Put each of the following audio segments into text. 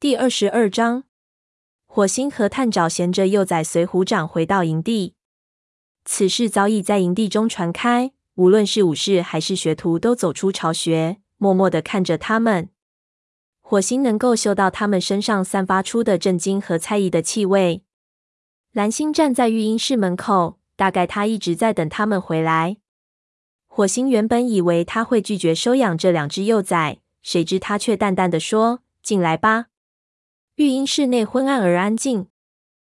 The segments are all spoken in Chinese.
第二十二章，火星和炭沼衔着幼崽随虎掌回到营地。此事早已在营地中传开，无论是武士还是学徒，都走出巢穴，默默地看着他们。火星能够嗅到他们身上散发出的震惊和猜疑的气味。蓝星站在育婴室门口，大概他一直在等他们回来。火星原本以为他会拒绝收养这两只幼崽，谁知他却淡淡地说：“进来吧。”育婴室内昏暗而安静，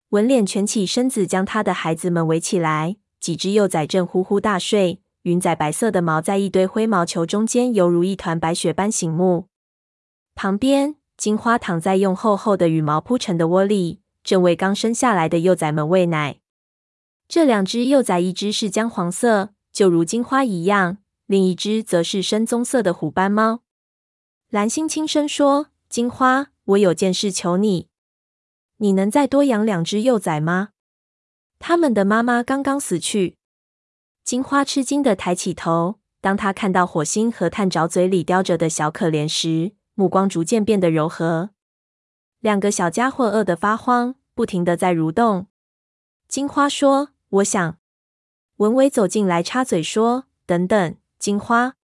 文脸蜷起身子，将他的孩子们围起来。几只幼崽正呼呼大睡，云彩白色的毛在一堆灰毛球中间，犹如一团白雪般醒目。旁边，金花躺在用厚厚的羽毛铺成的窝里，正为刚生下来的幼崽们喂奶。这两只幼崽，一只是姜黄色，就如金花一样；另一只则是深棕色的虎斑猫。蓝星轻声说：“金花。”我有件事求你，你能再多养两只幼崽吗？他们的妈妈刚刚死去。金花吃惊地抬起头，当她看到火星和炭沼嘴里叼着的小可怜时，目光逐渐变得柔和。两个小家伙饿得发慌，不停地在蠕动。金花说：“我想。”文伟走进来插嘴说：“等等，金花，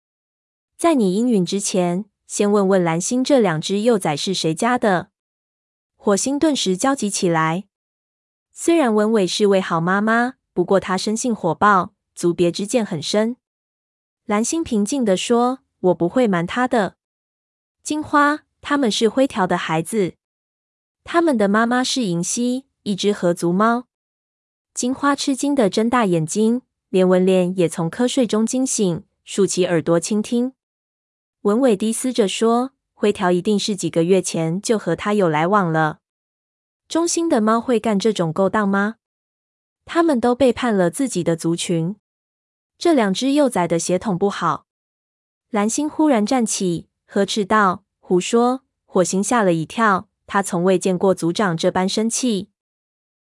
在你应允之前。”先问问蓝星，这两只幼崽是谁家的？火星顿时焦急起来。虽然文伟是位好妈妈，不过她生性火爆，族别之见很深。蓝星平静地说：“我不会瞒她的。金花，他们是灰条的孩子，他们的妈妈是银溪，一只合族猫。”金花吃惊地睁大眼睛，连文脸也从瞌睡中惊醒，竖起耳朵倾听。文伟低嘶着说：“灰条一定是几个月前就和他有来往了。忠心的猫会干这种勾当吗？他们都背叛了自己的族群。这两只幼崽的血统不好。”蓝星忽然站起，呵斥道：“胡说！”火星吓了一跳，他从未见过族长这般生气。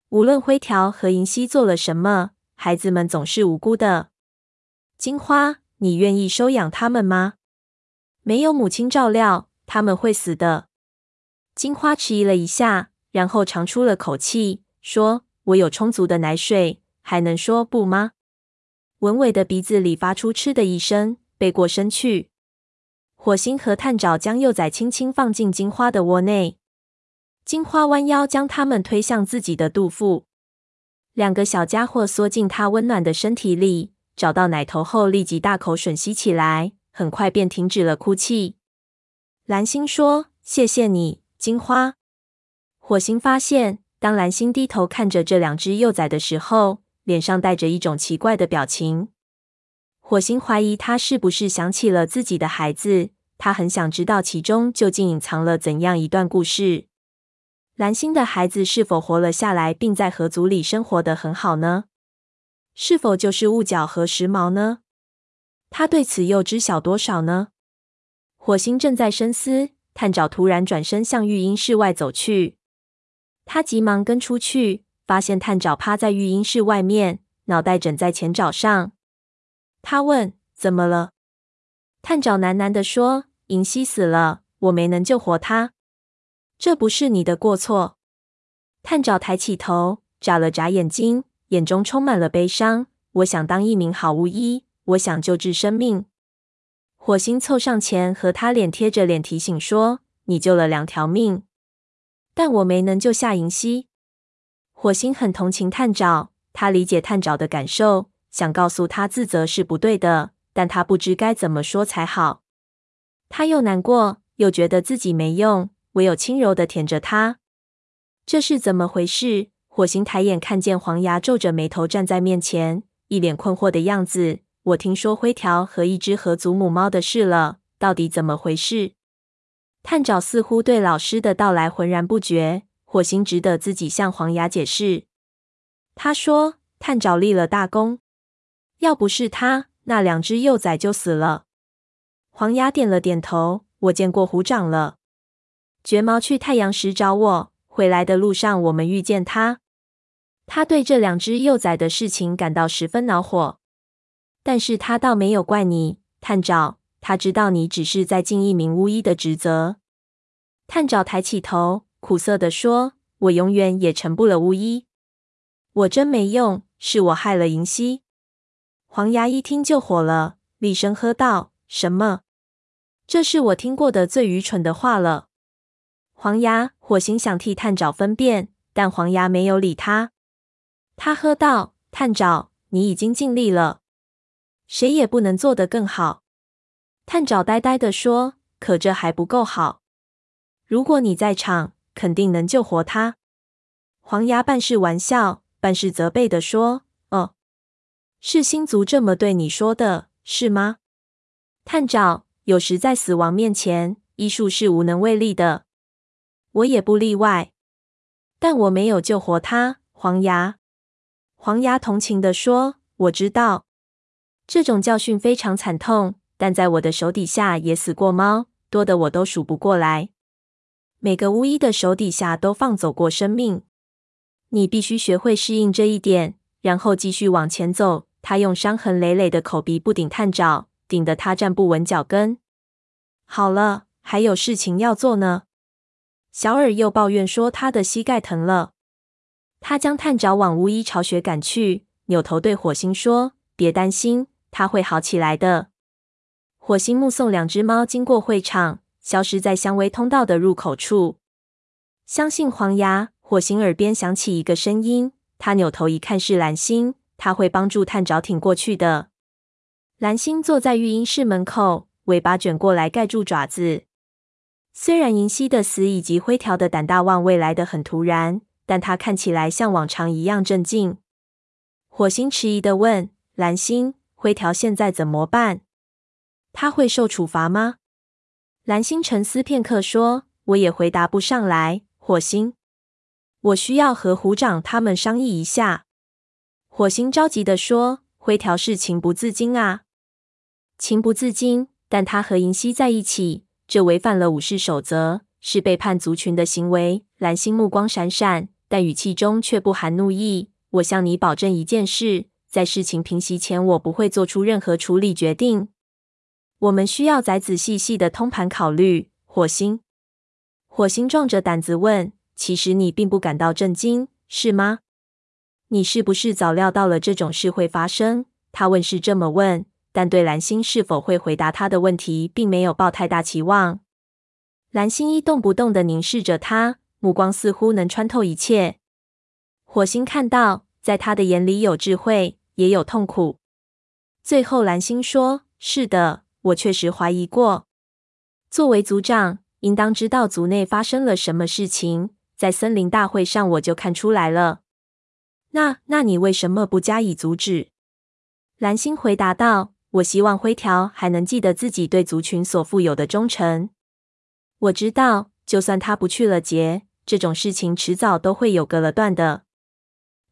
无论灰条和银溪做了什么，孩子们总是无辜的。金花，你愿意收养他们吗？没有母亲照料，他们会死的。金花迟疑了一下，然后长出了口气，说：“我有充足的奶水，还能说不吗？”文伟的鼻子里发出“嗤”的一声，背过身去。火星和探爪将幼崽轻轻放进金花的窝内，金花弯腰将它们推向自己的肚腹。两个小家伙缩进他温暖的身体里，找到奶头后立即大口吮吸起来。很快便停止了哭泣。蓝星说：“谢谢你，金花。”火星发现，当蓝星低头看着这两只幼崽的时候，脸上带着一种奇怪的表情。火星怀疑他是不是想起了自己的孩子，他很想知道其中究竟隐藏了怎样一段故事。蓝星的孩子是否活了下来，并在河族里生活得很好呢？是否就是雾角和时髦呢？他对此又知晓多少呢？火星正在深思，炭沼突然转身向育婴室外走去。他急忙跟出去，发现炭沼趴在育婴室外面，脑袋枕在前爪上。他问：“怎么了？”炭沼喃喃地说：“银溪死了，我没能救活他。这不是你的过错。”炭沼抬起头，眨了眨眼睛，眼中充满了悲伤。我想当一名好巫医。我想救治生命。火星凑上前和他脸贴着脸提醒说：“你救了两条命，但我没能救下银溪。”火星很同情探长，他理解探长的感受，想告诉他自责是不对的，但他不知该怎么说才好。他又难过，又觉得自己没用，唯有轻柔地舔着他。这是怎么回事？火星抬眼看见黄牙皱着眉头站在面前，一脸困惑的样子。我听说灰条和一只合祖母猫的事了，到底怎么回事？炭沼似乎对老师的到来浑然不觉，火星只得自己向黄牙解释。他说：“炭沼立了大功，要不是他，那两只幼崽就死了。”黄牙点了点头。我见过虎掌了，绝毛去太阳石找我，回来的路上我们遇见他。他对这两只幼崽的事情感到十分恼火。但是他倒没有怪你，探长。他知道你只是在尽一名巫医的职责。探长抬起头，苦涩地说：“我永远也成不了巫医，我真没用，是我害了银溪。”黄牙一听就火了，厉声喝道：“什么？这是我听过的最愚蠢的话了！”黄牙火星想替探长分辨，但黄牙没有理他。他喝道：“探长，你已经尽力了，谁也不能做得更好。”探长呆呆地说：“可这还不够好。如果你在场，肯定能救活他。”黄牙半是玩笑，半是责备地说：“哦，是星族这么对你说的，是吗？”探长，有时在死亡面前，医术是无能为力的，我也不例外。但我没有救活他。黄牙，黄牙同情地说：“我知道，这种教训非常惨痛。”但在我的手底下也死过猫，多的我都数不过来。每个巫医的手底下都放走过生命，你必须学会适应这一点，然后继续往前走。他用伤痕累累的口鼻不顶探爪，顶得他站不稳脚跟。好了，还有事情要做呢。小尔又抱怨说他的膝盖疼了。他将探爪往巫医巢穴赶去，扭头对火星说：“别担心，他会好起来的。”火星目送两只猫经过会场，消失在香薇通道的入口处。相信黄牙，火星耳边响起一个声音。他扭头一看，是蓝星。他会帮助探长挺过去的。蓝星坐在育婴室门口，尾巴卷过来盖住爪子。虽然银溪的死以及灰条的胆大妄为来得很突然，但他看起来像往常一样镇静。火星迟疑地问蓝星：“灰条现在怎么办？”他会受处罚吗？蓝星沉思片刻说：“我也回答不上来。”火星，我需要和虎掌他们商议一下。火星着急地说：“灰条是情不自禁啊，情不自禁。但他和银溪在一起，这违反了武士守则，是背叛族群的行为。”蓝星目光闪闪，但语气中却不含怒意。我向你保证一件事，在事情平息前，我不会做出任何处理决定。我们需要再仔细细的通盘考虑。火星，火星壮着胆子问：“其实你并不感到震惊，是吗？你是不是早料到了这种事会发生？”他问是这么问，但对蓝星是否会回答他的问题，并没有抱太大期望。蓝星一动不动的凝视着他，目光似乎能穿透一切。火星看到，在他的眼里有智慧，也有痛苦。最后，蓝星说：“是的。”我确实怀疑过，作为族长，应当知道族内发生了什么事情。在森林大会上，我就看出来了。那，那你为什么不加以阻止？蓝星回答道：“我希望灰条还能记得自己对族群所负有的忠诚。我知道，就算他不去了结，这种事情迟早都会有个了断的。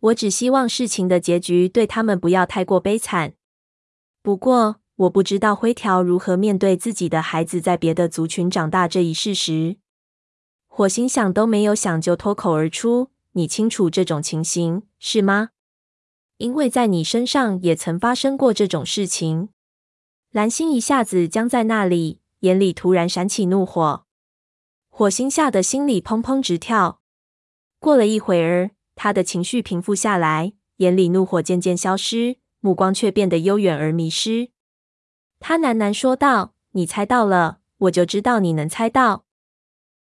我只希望事情的结局对他们不要太过悲惨。不过。”我不知道灰条如何面对自己的孩子在别的族群长大这一事实。火星想都没有想就脱口而出：“你清楚这种情形，是吗？因为在你身上也曾发生过这种事情。”蓝星一下子僵在那里，眼里突然闪起怒火。火星吓得心里砰砰直跳。过了一会儿，他的情绪平复下来，眼里怒火渐渐消失，目光却变得悠远而迷失。他喃喃说道：“你猜到了，我就知道你能猜到。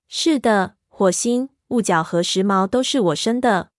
是的，火星、雾角和时髦都是我生的。